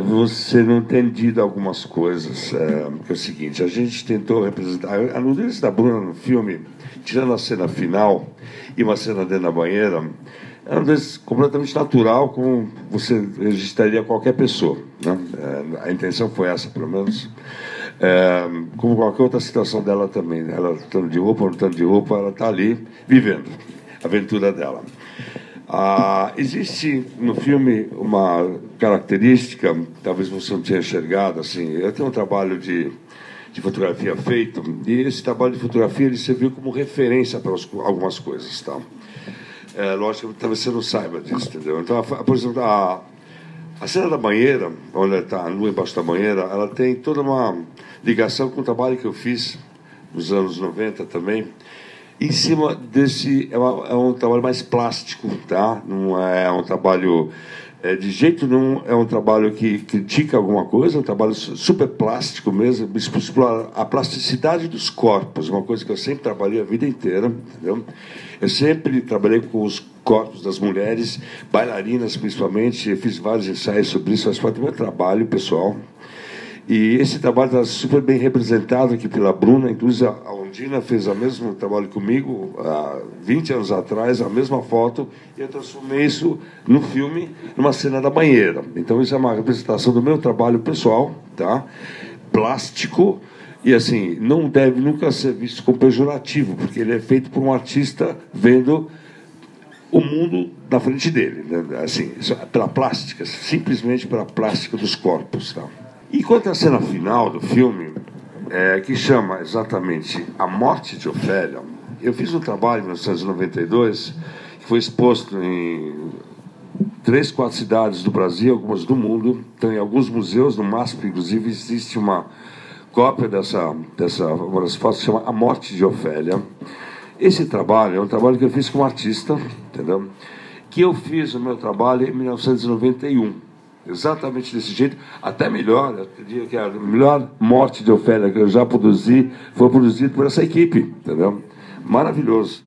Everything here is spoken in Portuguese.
talvez você não entendido algumas coisas. É, que é o seguinte, a gente tentou representar. A nudez da Bruna no filme, tirando a cena final e uma cena dentro da banheira, é uma nudez completamente natural, como você registraria qualquer pessoa. Né? É, a intenção foi essa, pelo menos. É, como qualquer outra situação dela também. Ela estando de roupa ou não estando de roupa, ela está ali vivendo a aventura dela. Ah, existe no filme uma característica, talvez você não tenha enxergado, assim, eu tenho um trabalho de, de fotografia feito, e esse trabalho de fotografia ele serviu como referência para algumas coisas, tá? É, lógico que talvez você não saiba disso, entendeu? Então, por exemplo, a, a cena da banheira, onde está a lua embaixo da banheira, ela tem toda uma ligação com o trabalho que eu fiz nos anos 90 também, em cima desse é, uma, é, um trabalho mais plástico, tá? Não é um trabalho é, de jeito nenhum é um trabalho que critica alguma coisa, é um trabalho super plástico mesmo, explora a plasticidade dos corpos, uma coisa que eu sempre trabalhei a vida inteira, entendeu? Eu sempre trabalhei com os corpos das mulheres, bailarinas principalmente, eu fiz vários ensaios sobre isso, faz parte do meu trabalho pessoal. E esse trabalho está super bem representado aqui pela Bruna, inclusive a Ondina fez o mesmo trabalho comigo há 20 anos atrás, a mesma foto, e eu transformei isso no filme, numa cena da banheira. Então isso é uma representação do meu trabalho pessoal, tá? Plástico, e assim, não deve nunca ser visto como pejorativo, porque ele é feito por um artista vendo o mundo na frente dele, né? assim, pela plástica, simplesmente pela plástica dos corpos, tá? E quanto à cena final do filme, é, que chama exatamente A Morte de Ofélia, eu fiz um trabalho em 1992 que foi exposto em três, quatro cidades do Brasil, algumas do mundo. Então, em alguns museus, no MASP, inclusive, existe uma cópia dessa, dessa uma das fotos que chama A Morte de Ofélia. Esse trabalho é um trabalho que eu fiz como artista, entendeu? Que eu fiz o meu trabalho em 1991 exatamente desse jeito, até melhor, eu diria que a melhor morte de Ofélia que eu já produzi foi produzida por essa equipe, entendeu? Maravilhoso.